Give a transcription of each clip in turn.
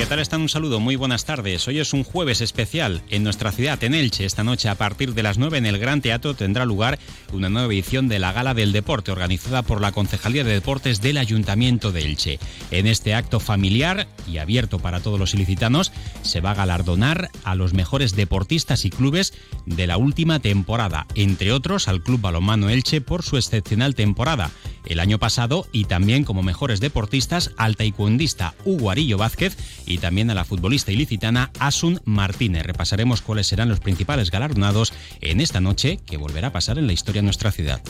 ¿Qué tal están? Un saludo, muy buenas tardes. Hoy es un jueves especial en nuestra ciudad, en Elche. Esta noche, a partir de las 9 en el Gran Teatro, tendrá lugar una nueva edición de la Gala del Deporte, organizada por la Concejalía de Deportes del Ayuntamiento de Elche. En este acto familiar y abierto para todos los ilicitanos, se va a galardonar a los mejores deportistas y clubes de la última temporada, entre otros al Club Balonmano Elche por su excepcional temporada el año pasado y también como mejores deportistas al taekwondista Hugo Arillo Vázquez y también a la futbolista ilicitana Asun Martínez. Repasaremos cuáles serán los principales galardonados en esta noche que volverá a pasar en la historia de nuestra ciudad.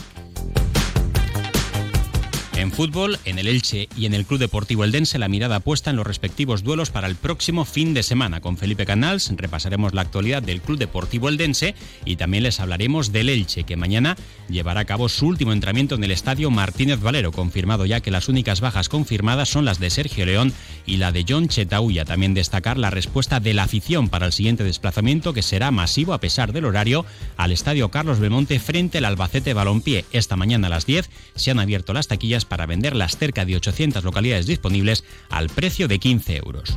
En fútbol, en el Elche y en el Club Deportivo Eldense, la mirada puesta en los respectivos duelos para el próximo fin de semana. Con Felipe Canals repasaremos la actualidad del Club Deportivo Eldense y también les hablaremos del Elche, que mañana llevará a cabo su último entrenamiento en el estadio Martínez Valero, confirmado ya que las únicas bajas confirmadas son las de Sergio León y la de John Chetauya. También destacar la respuesta de la afición para el siguiente desplazamiento, que será masivo a pesar del horario, al estadio Carlos Belmonte frente al Albacete Balompié. Esta mañana a las 10 se han abierto las taquillas para vender las cerca de 800 localidades disponibles al precio de 15 euros.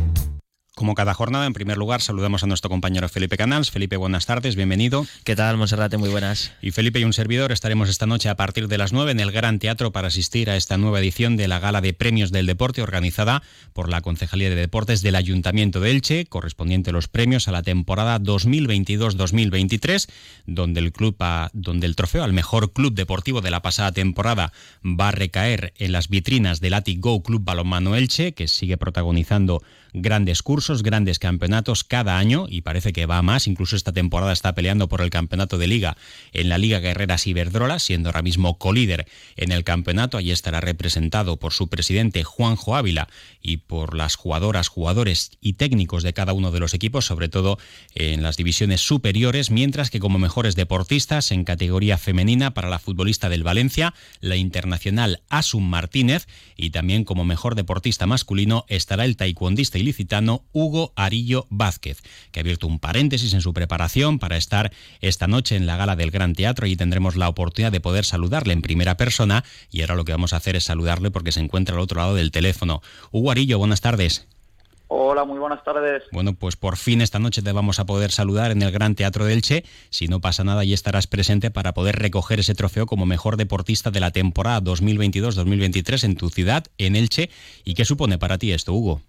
Como cada jornada, en primer lugar, saludamos a nuestro compañero Felipe Canals. Felipe, buenas tardes, bienvenido. ¿Qué tal, Monserrate? Muy buenas. Y Felipe y un servidor estaremos esta noche a partir de las 9 en el Gran Teatro para asistir a esta nueva edición de la Gala de Premios del Deporte organizada por la Concejalía de Deportes del Ayuntamiento de Elche, correspondiente a los premios a la temporada 2022-2023, donde el club donde el trofeo al mejor club deportivo de la pasada temporada va a recaer en las vitrinas del Atic Go Club Balonmano Elche, que sigue protagonizando grandes cursos, grandes campeonatos cada año y parece que va más. Incluso esta temporada está peleando por el campeonato de liga en la Liga Guerreras Iberdrola, siendo ahora mismo colíder en el campeonato. Allí estará representado por su presidente Juanjo Ávila y por las jugadoras, jugadores y técnicos de cada uno de los equipos, sobre todo en las divisiones superiores, mientras que como mejores deportistas en categoría femenina para la futbolista del Valencia, la internacional Asun Martínez, y también como mejor deportista masculino estará el taekwondista ilicitano Hugo Arillo Vázquez, que ha abierto un paréntesis en su preparación para estar esta noche en la gala del Gran Teatro y tendremos la oportunidad de poder saludarle en primera persona y ahora lo que vamos a hacer es saludarle porque se encuentra al otro lado del teléfono. Hugo Arillo, buenas tardes. Hola, muy buenas tardes. Bueno, pues por fin esta noche te vamos a poder saludar en el Gran Teatro de Elche. Si no pasa nada, y estarás presente para poder recoger ese trofeo como mejor deportista de la temporada 2022-2023 en tu ciudad, en Elche. ¿Y qué supone para ti esto, Hugo?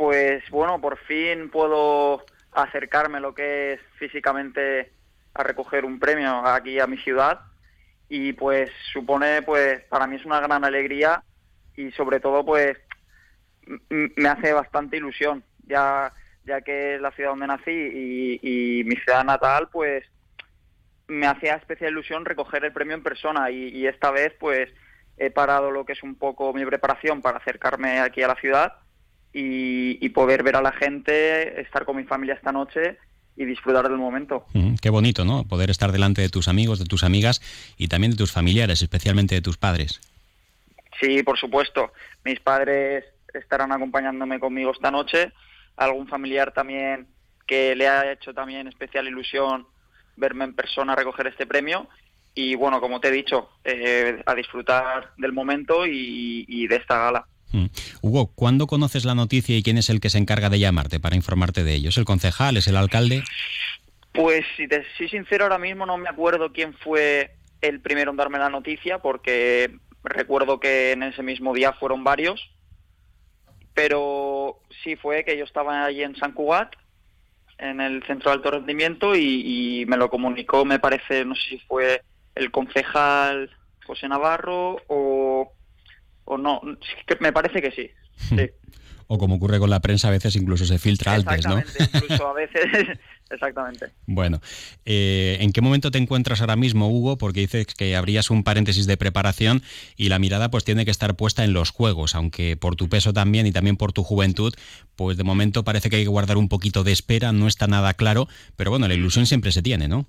Pues bueno, por fin puedo acercarme lo que es físicamente a recoger un premio aquí a mi ciudad. Y pues supone pues para mí es una gran alegría y sobre todo pues me hace bastante ilusión ya ya que es la ciudad donde nací y, mi ciudad natal pues me hacía especial ilusión recoger el premio en persona. Y, y esta vez pues he parado lo que es un poco mi preparación para acercarme aquí a la ciudad y, poder ver a la gente, estar con mi familia esta noche y disfrutar del momento. qué bonito, ¿no? Poder estar delante de tus amigos, de tus amigas y también de tus familiares, especialmente de tus padres. Sí, por supuesto. Mis padres estarán acompañándome conmigo esta noche. Algún familiar también que le ha hecho también especial ilusión verme en persona recoger este premio. Y bueno, como te he dicho, eh, a disfrutar del momento y de esta gala. Mm. Hugo, ¿cuándo conoces la noticia y quién es el que se encarga de llamarte para informarte de ello? ¿Es el concejal? ¿Es el alcalde? Pues si te soy sincero, ahora mismo no me acuerdo quién fue el primero en darme la noticia, porque recuerdo que en ese mismo día fueron varios, pero sí fue que yo estaba allí en San Cugat, en el centro de alto rendimiento, y, y me lo comunicó, me parece, no sé si fue el concejal José Navarro o o no, me parece que sí. O como ocurre con la prensa, a veces incluso se filtra antes, ¿no? incluso a veces exactamente. Bueno, eh, ¿en qué momento te encuentras ahora mismo, Hugo? Porque dices que habrías un paréntesis de preparación y la mirada pues tiene que estar puesta en los juegos, aunque por tu peso también y también por tu juventud, pues de momento parece que hay que guardar un poquito de espera, no está nada claro, pero bueno, la ilusión siempre se tiene, ¿no?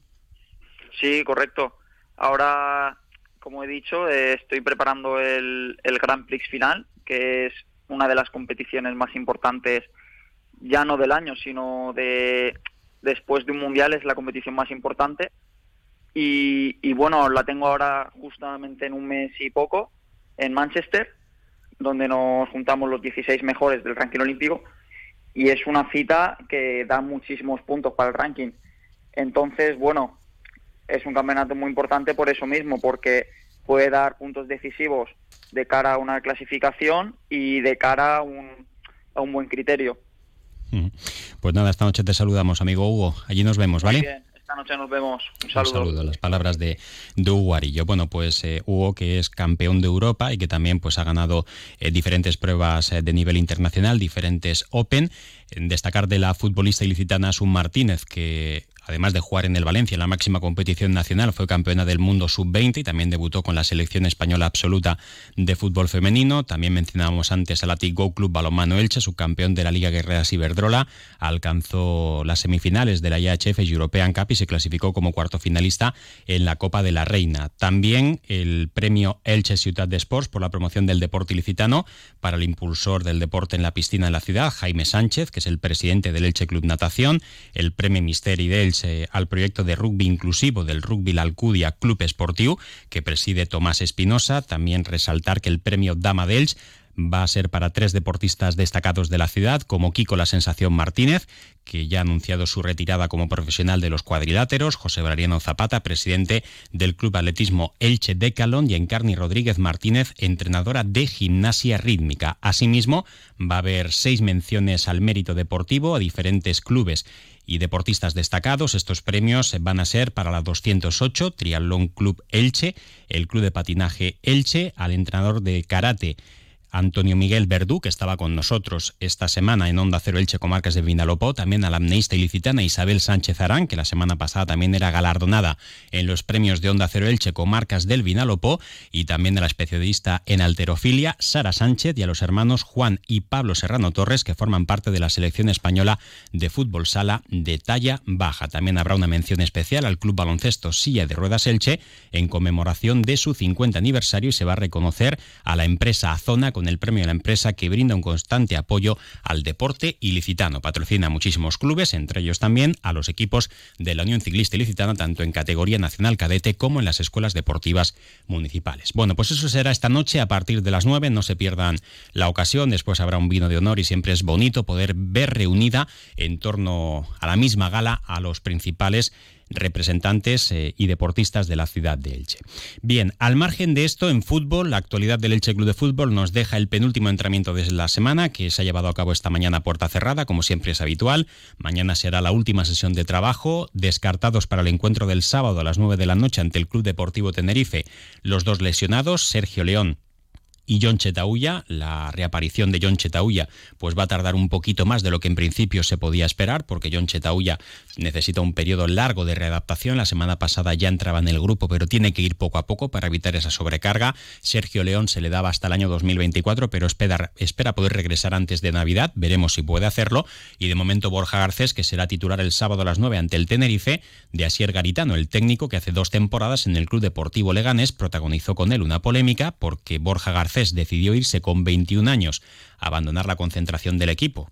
Sí, correcto. Ahora, como he dicho, eh, estoy preparando el, el Grand Prix final, que es una de las competiciones más importantes ya no del año, sino de después de un mundial es la competición más importante. Y, bueno, la tengo ahora justamente en un mes y poco en Manchester, donde nos juntamos los 16 mejores del ranking olímpico. Y es una cita que da muchísimos puntos para el ranking. Entonces, bueno, es un campeonato muy importante por eso mismo, porque puede dar puntos decisivos de cara a una clasificación y de cara a un, a un buen criterio. Pues nada, esta noche te saludamos, amigo Hugo. Allí nos vemos, ¿vale? bien. Esta noche nos vemos. Un saludo. Un saludo. Las palabras de, de Hugo Arillo. Bueno, pues eh, Hugo, que es campeón de Europa y que también pues ha ganado eh, diferentes pruebas eh, de nivel internacional, diferentes Open. Destacar de la futbolista ilicitana Sun Martínez, que Además de jugar en el Valencia en la máxima competición nacional, fue campeona del mundo sub-20 y también debutó con la selección española absoluta de fútbol femenino. También mencionábamos antes al Atic Go Club Balonmano Elche, subcampeón de la Liga Guerreras Iberdrola. Alcanzó las semifinales de la IHF European Cup y se clasificó como cuarto finalista en la Copa de la Reina. También el premio Elche Ciudad de Sports por la promoción del deporte ilicitano para el impulsor del deporte en la piscina en la ciudad, Jaime Sánchez, que es el presidente del Elche Club Natación. El premio Misteri de al proyecto de rugby inclusivo del Rugby La Alcudia Club Esportiu, que preside Tomás Espinosa. También resaltar que el premio Dama dels va a ser para tres deportistas destacados de la ciudad, como Kiko La Sensación Martínez, que ya ha anunciado su retirada como profesional de los cuadriláteros, José Brariano Zapata, presidente del Club Atletismo Elche Decalón, y Encarni Rodríguez Martínez, entrenadora de gimnasia rítmica. Asimismo, va a haber seis menciones al mérito deportivo a diferentes clubes y deportistas destacados. Estos premios van a ser para la 208 Triatlón Club Elche, el Club de Patinaje Elche, al entrenador de karate Antonio Miguel Verdú, que estaba con nosotros esta semana en Onda Cero Elche Comarcas de Vinalopó, también a la amneista ilicitana Isabel Sánchez Arán, que la semana pasada también era galardonada en los premios de Onda Cero Elche Comarcas del Vinalopó, y también a la especialista en alterofilia Sara Sánchez y a los hermanos Juan y Pablo Serrano Torres, que forman parte de la selección española de fútbol sala de talla baja. También habrá una mención especial al Club Baloncesto Silla de Ruedas Elche en conmemoración de su 50 aniversario y se va a reconocer a la empresa Azona con el premio de la empresa que brinda un constante apoyo al deporte ilicitano. Patrocina a muchísimos clubes, entre ellos también a los equipos de la Unión Ciclista Ilicitana, tanto en categoría nacional cadete como en las escuelas deportivas municipales. Bueno, pues eso será esta noche a partir de las 9. No se pierdan la ocasión. Después habrá un vino de honor y siempre es bonito poder ver reunida en torno a la misma gala a los principales representantes eh, y deportistas de la ciudad de Elche. Bien, al margen de esto, en fútbol, la actualidad del Elche Club de Fútbol nos deja el penúltimo entrenamiento de la semana, que se ha llevado a cabo esta mañana a puerta cerrada, como siempre es habitual. Mañana será la última sesión de trabajo, descartados para el encuentro del sábado a las 9 de la noche ante el Club Deportivo Tenerife. Los dos lesionados, Sergio León y John Chetauya. La reaparición de John Chetauya pues va a tardar un poquito más de lo que en principio se podía esperar, porque John Chetauya necesita un periodo largo de readaptación. La semana pasada ya entraba en el grupo, pero tiene que ir poco a poco para evitar esa sobrecarga. Sergio León se le daba hasta el año 2024, pero espera, espera poder regresar antes de Navidad. Veremos si puede hacerlo. Y de momento Borja Garcés, que será titular el sábado a las 9 ante el Tenerife, de Asier Garitano, el técnico que hace dos temporadas en el Club Deportivo Leganés protagonizó con él una polémica porque Borja Garcés decidió irse con 21 años abandonar la concentración del equipo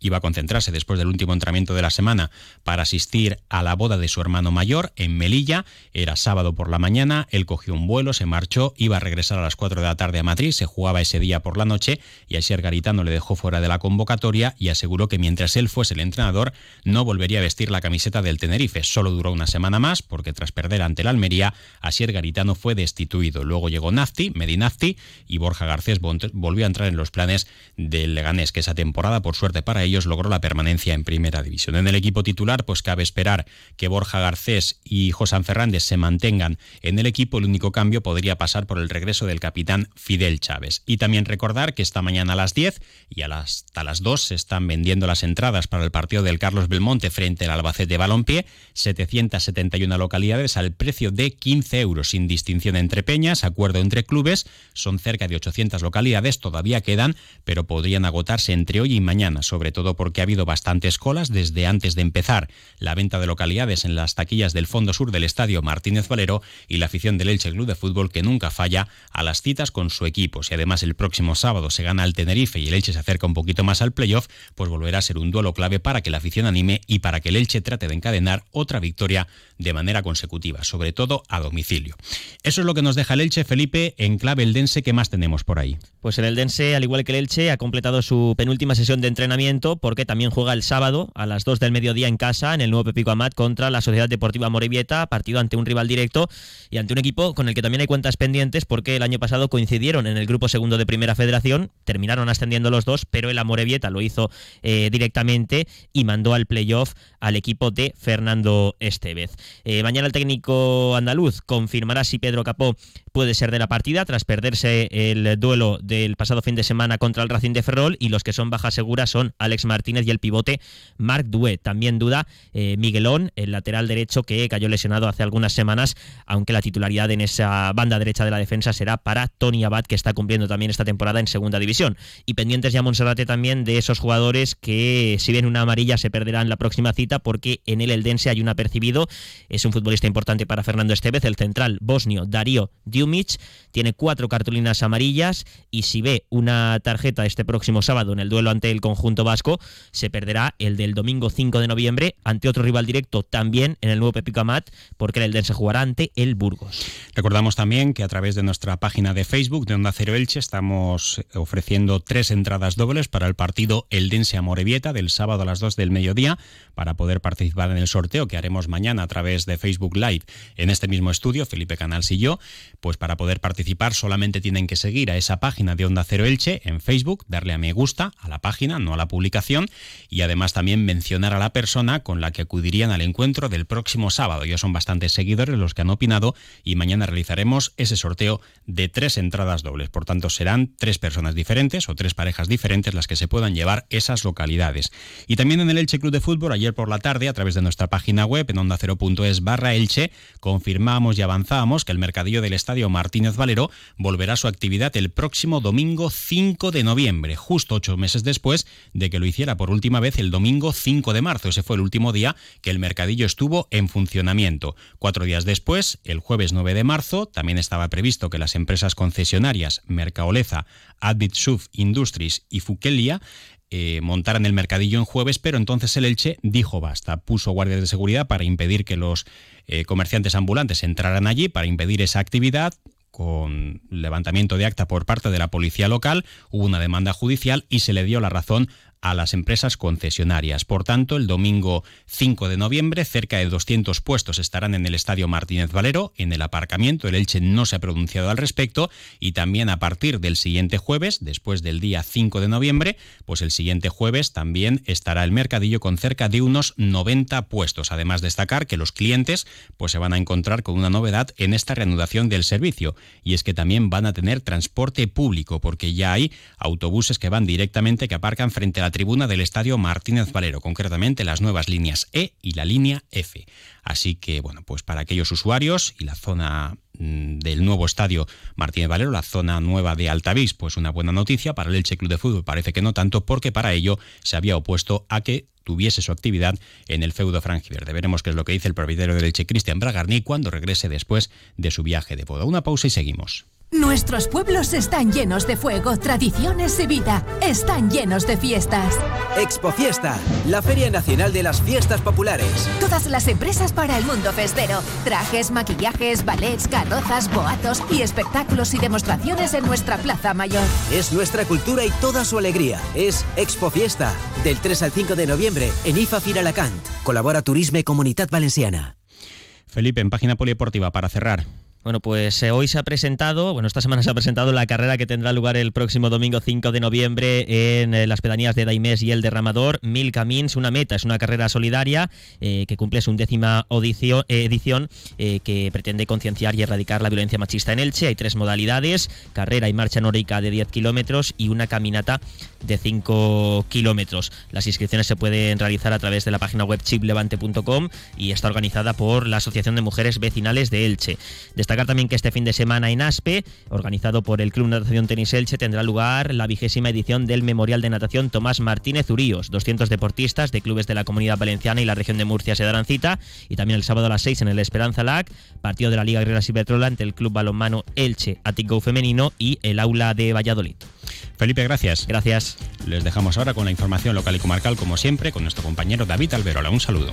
iba a concentrarse después del último entrenamiento de la semana para asistir a la boda de su hermano mayor en Melilla. Era sábado por la mañana, él cogió un vuelo, se marchó, iba a regresar a las 4 de la tarde a Madrid, se jugaba ese día por la noche y Asier Garitano le dejó fuera de la convocatoria y aseguró que mientras él fuese el entrenador no volvería a vestir la camiseta del Tenerife. Solo duró una semana más porque tras perder ante el Almería, Asier Garitano fue destituido. Luego llegó Nafti, Medinafti y Borja Garcés volvió a entrar en los planes del Leganés, que esa temporada, por suerte para ellos logró la permanencia en primera división. En el equipo titular, pues cabe esperar que Borja Garcés y José Fernández se mantengan en el equipo. El único cambio podría pasar por el regreso del capitán Fidel Chávez. Y también recordar que esta mañana a las 10 y hasta las 2 se están vendiendo las entradas para el partido del Carlos Belmonte frente al Albacete Balompié, 771 localidades al precio de 15 euros, sin distinción entre peñas, acuerdo entre clubes, son cerca de 800 localidades, todavía quedan, pero podrían agotarse entre hoy y mañana, sobre todo porque ha habido bastantes colas desde antes de empezar la venta de localidades en las taquillas del fondo sur del estadio Martínez Valero y la afición del Elche Club de Fútbol que nunca falla a las citas con su equipo. Si además el próximo sábado se gana el Tenerife y el Elche se acerca un poquito más al playoff, pues volverá a ser un duelo clave para que la afición anime y para que el Elche trate de encadenar otra victoria de manera consecutiva, sobre todo a domicilio. Eso es lo que nos deja el Elche, Felipe, en clave eldense. ¿Qué más tenemos por ahí? Pues el Eldense, al igual que el Elche, ha completado su penúltima sesión de entrenamiento porque también juega el sábado a las 2 del mediodía en casa en el nuevo Pepico Amat contra la Sociedad Deportiva Morevieta, partido ante un rival directo y ante un equipo con el que también hay cuentas pendientes porque el año pasado coincidieron en el grupo segundo de Primera Federación, terminaron ascendiendo los dos, pero el Amorebieta lo hizo eh, directamente y mandó al playoff al equipo de Fernando Estevez. Eh, mañana el técnico andaluz confirmará si Pedro Capó puede ser de la partida tras perderse el duelo del pasado fin de semana contra el Racing de Ferrol y los que son bajas seguras son Alex Martínez y el pivote Marc Duet. También duda eh, Miguelón, el lateral derecho que cayó lesionado hace algunas semanas, aunque la titularidad en esa banda derecha de la defensa será para Tony Abad, que está cumpliendo también esta temporada en segunda división. Y pendientes ya Monserrate también de esos jugadores que si bien una amarilla se perderán la próxima cita porque en el Eldense hay un apercibido. Es un futbolista importante para Fernando Estevez, el central bosnio Darío Diumic. Tiene cuatro cartulinas amarillas y si ve una tarjeta este próximo sábado en el duelo ante el conjunto vasco, se perderá el del domingo 5 de noviembre ante otro rival directo también en el nuevo Pepico Amat, porque el Eldense jugará ante el Burgos. Recordamos también que a través de nuestra página de Facebook de Onda Cero Elche estamos ofreciendo tres entradas dobles para el partido Eldense Amorebieta del sábado a las 2 del mediodía para poder participar en el sorteo que haremos mañana a través de Facebook Live en este mismo estudio, Felipe Canals y yo. Pues para poder participar solamente tienen que seguir a esa página de Onda Cero Elche en Facebook, darle a me gusta a la página, no a la publicación, y además también mencionar a la persona con la que acudirían al encuentro del próximo sábado. Ya son bastantes seguidores los que han opinado y mañana realizaremos ese sorteo de tres entradas dobles. Por tanto, serán tres personas diferentes o tres parejas diferentes las que se puedan llevar esas localidades. Y también en el Elche Club de Fútbol, ayer por la tarde, a través de nuestra página web en onda es barra Elche, confirmamos y avanzamos que el mercadillo del Estadio Martínez Valero volverá a su actividad el próximo domingo 5 de noviembre, justo ocho meses después de que lo hiciera por última vez el domingo 5 de marzo. Ese fue el último día que el mercadillo estuvo en funcionamiento. Cuatro días después, el jueves 9 de marzo, también estaba previsto que las empresas concesionarias Mercaoleza, Adbitsuf Industries y Fukelia eh, montaran el mercadillo en jueves, pero entonces el Elche dijo basta, puso guardias de seguridad para impedir que los eh, comerciantes ambulantes entraran allí, para impedir esa actividad, con levantamiento de acta por parte de la policía local, hubo una demanda judicial y se le dio la razón a las empresas concesionarias. Por tanto, el domingo 5 de noviembre, cerca de 200 puestos estarán en el Estadio Martínez Valero, en el aparcamiento. El Elche no se ha pronunciado al respecto y también a partir del siguiente jueves, después del día 5 de noviembre, pues el siguiente jueves también estará el mercadillo con cerca de unos 90 puestos. Además, destacar que los clientes pues se van a encontrar con una novedad en esta reanudación del servicio y es que también van a tener transporte público porque ya hay autobuses que van directamente que aparcan frente a la tribuna del Estadio Martínez Valero, concretamente las nuevas líneas E y la línea F. Así que, bueno, pues para aquellos usuarios y la zona mm, del nuevo estadio Martínez Valero, la zona nueva de Altavís, pues una buena noticia. Para el Elche Club de Fútbol parece que no tanto, porque para ello se había opuesto a que tuviese su actividad en el feudo franjiverde. Veremos qué es lo que dice el propietario del Elche, Cristian Bragarni, cuando regrese después de su viaje de boda. Una pausa y seguimos. Nuestros pueblos están llenos de fuego, tradiciones y vida. Están llenos de fiestas. Expo Fiesta, la Feria Nacional de las Fiestas Populares. Todas las empresas para el mundo festero. Trajes, maquillajes, ballets, carrozas, boatos y espectáculos y demostraciones en nuestra Plaza Mayor. Es nuestra cultura y toda su alegría. Es Expo Fiesta, del 3 al 5 de noviembre en IFA Firalacant. Colabora Turisme Comunidad Valenciana. Felipe, en página polideportiva, para cerrar. Bueno, pues eh, hoy se ha presentado, bueno, esta semana se ha presentado la carrera que tendrá lugar el próximo domingo 5 de noviembre en eh, las pedanías de Daimés y el Derramador. Mil Camins, una meta, es una carrera solidaria eh, que cumple su undécima edición que pretende concienciar y erradicar la violencia machista en Elche. Hay tres modalidades, carrera y marcha nórica de 10 kilómetros y una caminata de 5 kilómetros. Las inscripciones se pueden realizar a través de la página web chiplevante.com y está organizada por la Asociación de Mujeres Vecinales de Elche también que este fin de semana en Aspe, organizado por el Club Natación Tenis Elche, tendrá lugar la vigésima edición del Memorial de Natación Tomás Martínez Uríos. 200 deportistas de clubes de la Comunidad Valenciana y la región de Murcia se darán cita. Y también el sábado a las 6 en el Esperanza Lac, partido de la Liga Guerrera Cibertrola ante el Club Balonmano Elche Atico Femenino y el Aula de Valladolid. Felipe, gracias. Gracias. Les dejamos ahora con la información local y comarcal, como siempre, con nuestro compañero David Alberola. Un saludo.